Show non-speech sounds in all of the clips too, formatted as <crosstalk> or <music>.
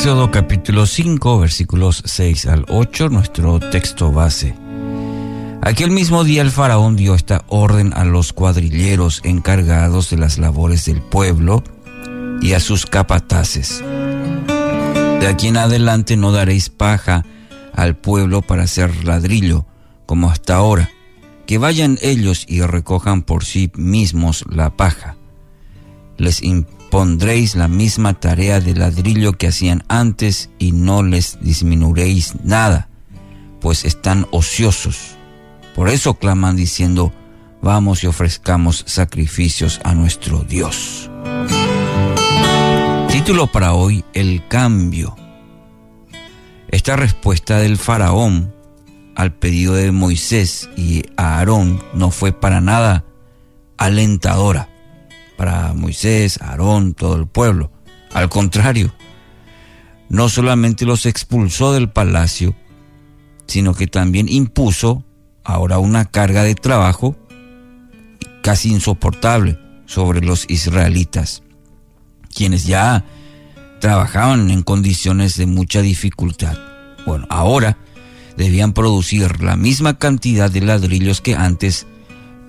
Éxodo capítulo 5 versículos 6 al 8, nuestro texto base. Aquel mismo día el faraón dio esta orden a los cuadrilleros encargados de las labores del pueblo y a sus capataces. De aquí en adelante no daréis paja al pueblo para hacer ladrillo, como hasta ahora. Que vayan ellos y recojan por sí mismos la paja. Les impondréis la misma tarea de ladrillo que hacían antes y no les disminuiréis nada, pues están ociosos. Por eso claman diciendo, vamos y ofrezcamos sacrificios a nuestro Dios. Título para hoy, El cambio. Esta respuesta del faraón al pedido de Moisés y Aarón no fue para nada alentadora para Moisés, Aarón, todo el pueblo. Al contrario, no solamente los expulsó del palacio, sino que también impuso ahora una carga de trabajo casi insoportable sobre los israelitas, quienes ya trabajaban en condiciones de mucha dificultad. Bueno, ahora debían producir la misma cantidad de ladrillos que antes,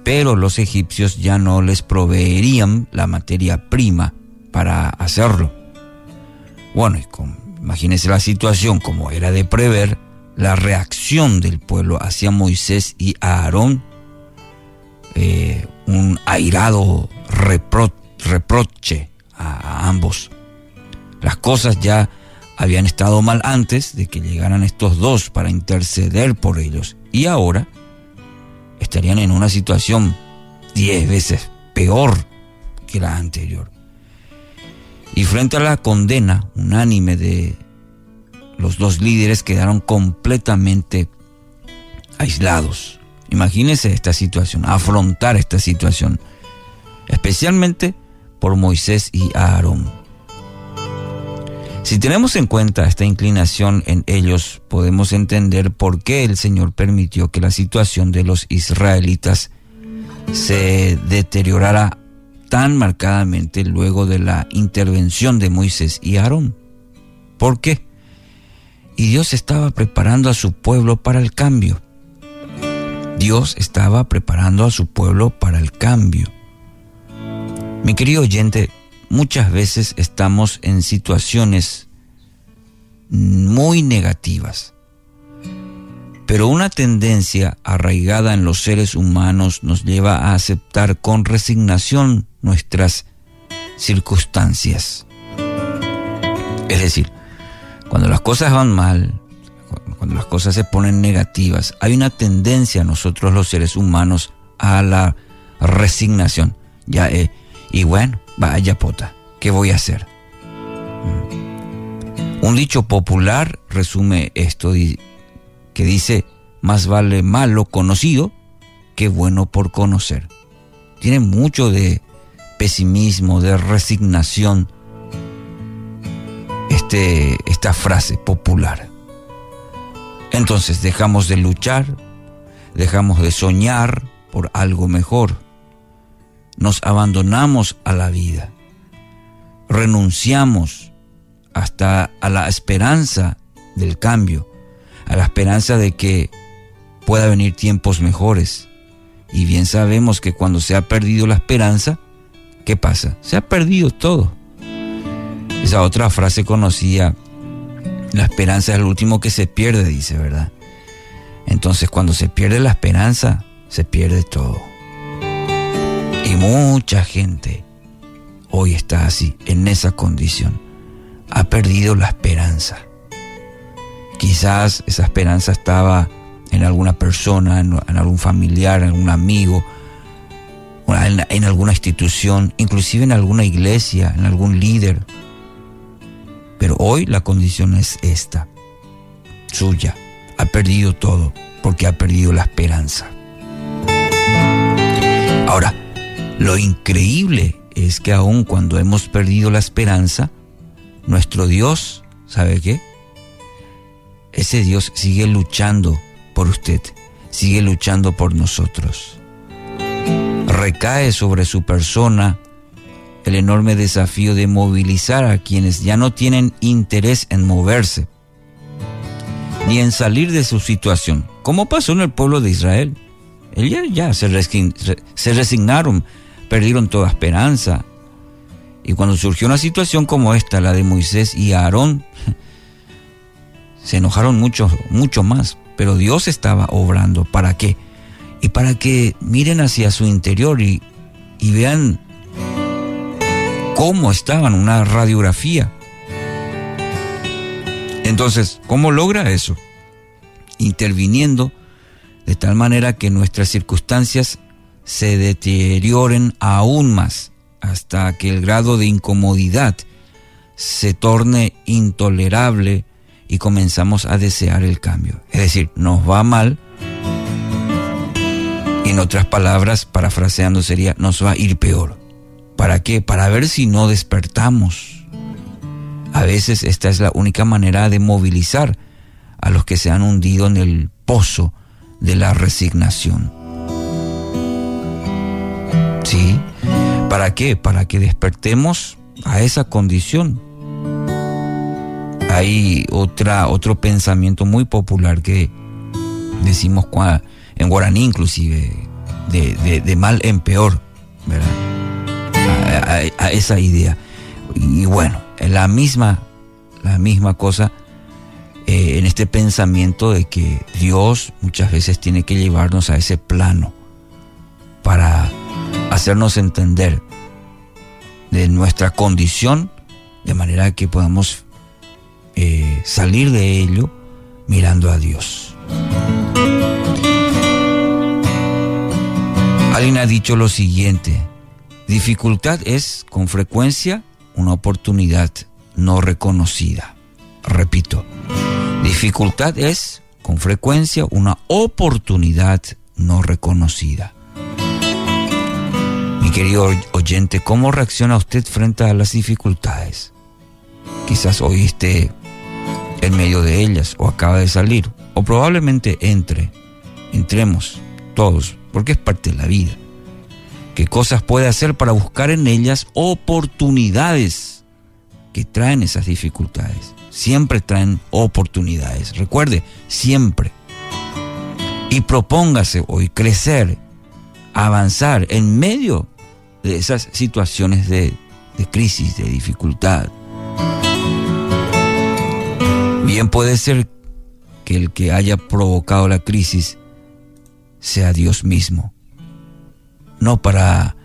pero los egipcios ya no les proveerían la materia prima para hacerlo. Bueno, y imagínense la situación como era de prever, la reacción del pueblo hacia Moisés y Aarón, eh, un airado reproche a ambos. Las cosas ya habían estado mal antes de que llegaran estos dos para interceder por ellos y ahora estarían en una situación diez veces peor que la anterior. Y frente a la condena unánime de los dos líderes quedaron completamente aislados. Imagínense esta situación, afrontar esta situación, especialmente por Moisés y Aarón. Si tenemos en cuenta esta inclinación en ellos, podemos entender por qué el Señor permitió que la situación de los israelitas se deteriorara tan marcadamente luego de la intervención de Moisés y Aarón. ¿Por qué? Y Dios estaba preparando a su pueblo para el cambio. Dios estaba preparando a su pueblo para el cambio. Mi querido oyente, muchas veces estamos en situaciones muy negativas. Pero una tendencia arraigada en los seres humanos nos lleva a aceptar con resignación nuestras circunstancias. Es decir, cuando las cosas van mal, cuando las cosas se ponen negativas, hay una tendencia nosotros los seres humanos a la resignación. Ya, eh, y bueno, Vaya pota, ¿qué voy a hacer? Mm. Un dicho popular resume esto que dice, más vale malo conocido que bueno por conocer. Tiene mucho de pesimismo, de resignación, este, esta frase popular. Entonces dejamos de luchar, dejamos de soñar por algo mejor nos abandonamos a la vida, renunciamos hasta a la esperanza del cambio, a la esperanza de que pueda venir tiempos mejores. Y bien sabemos que cuando se ha perdido la esperanza, ¿qué pasa? Se ha perdido todo. Esa otra frase conocida, la esperanza es el último que se pierde, dice, ¿verdad? Entonces cuando se pierde la esperanza, se pierde todo. Y mucha gente hoy está así, en esa condición. Ha perdido la esperanza. Quizás esa esperanza estaba en alguna persona, en, algún familiar, en algún amigo, en, en alguna institución, inclusive en alguna iglesia, en algún líder. Pero hoy la condición es esta, suya. Ha perdido todo porque ha perdido la esperanza. Ahora, lo increíble es que aun cuando hemos perdido la esperanza, nuestro Dios, ¿sabe qué? Ese Dios sigue luchando por usted, sigue luchando por nosotros. Recae sobre su persona el enorme desafío de movilizar a quienes ya no tienen interés en moverse ni en salir de su situación, como pasó en el pueblo de Israel. Ellos ya se, resignaron, perdieron toda esperanza. Y cuando surgió una situación como esta, la de Moisés y Aarón, <laughs> se enojaron mucho, mucho más. Pero Dios estaba obrando. ¿Para qué? Y para que miren hacia su interior y, y vean cómo estaban, una radiografía. Entonces, ¿cómo logra eso? Interviniendo de tal manera que nuestras circunstancias se deterioren aún más hasta que el grado de incomodidad se torne intolerable y comenzamos a desear el cambio. Es decir, nos va mal en otras palabras, parafraseando sería, nos va a ir peor. ¿Para qué? Para ver si no despertamos. A veces esta es la única manera de movilizar a los que se han hundido en el pozo de la resignación. ¿Sí? ¿Para qué? Para que despertemos a esa condición. Hay otra, otro pensamiento muy popular que decimos en guaraní inclusive, de, de mal en peor, ¿verdad? a, esa idea. Y bueno, la misma, la misma cosa eh, en este pensamiento de que Dios muchas veces tiene que llevarnos a ese plano para hacernos entender de nuestra condición de manera que podamos eh, salir de ello mirando a Dios. Alguien ha dicho lo siguiente, Dificultad es, con frecuencia, una oportunidad no reconocida. Repito, dificultad es, con frecuencia, una oportunidad no reconocida. Mi querido oyente, ¿cómo reacciona usted frente a las dificultades? Quizás esté en medio de ellas o acaba de salir, o probablemente entre, entremos todos, porque es parte de la vida qué cosas puede hacer para buscar en ellas oportunidades que traen esas dificultades. Siempre traen oportunidades. Recuerde, siempre. Y propóngase hoy crecer, avanzar en medio de esas situaciones de, crisis, de dificultad. Bien puede ser que el que haya provocado la crisis sea Dios mismo no para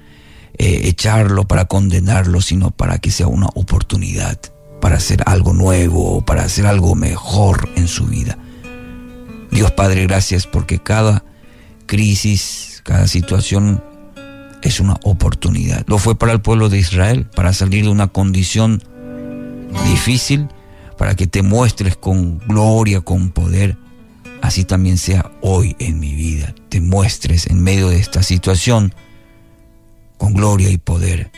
eh, echarlo, para condenarlo, sino para que sea una oportunidad para hacer algo nuevo, para hacer algo mejor en su vida. Dios Padre, gracias porque cada crisis, cada situación es una oportunidad. Lo fue para el pueblo de Israel, para salir de una condición difícil, para que te muestres con gloria, con poder. Así también sea hoy en mi vida. Te muestres en medio de esta situación con gloria y poder.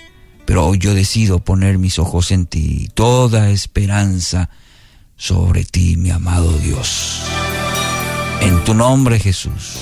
Pero hoy yo decido poner mis ojos en ti, toda esperanza sobre ti, mi amado Dios. En tu nombre, Jesús.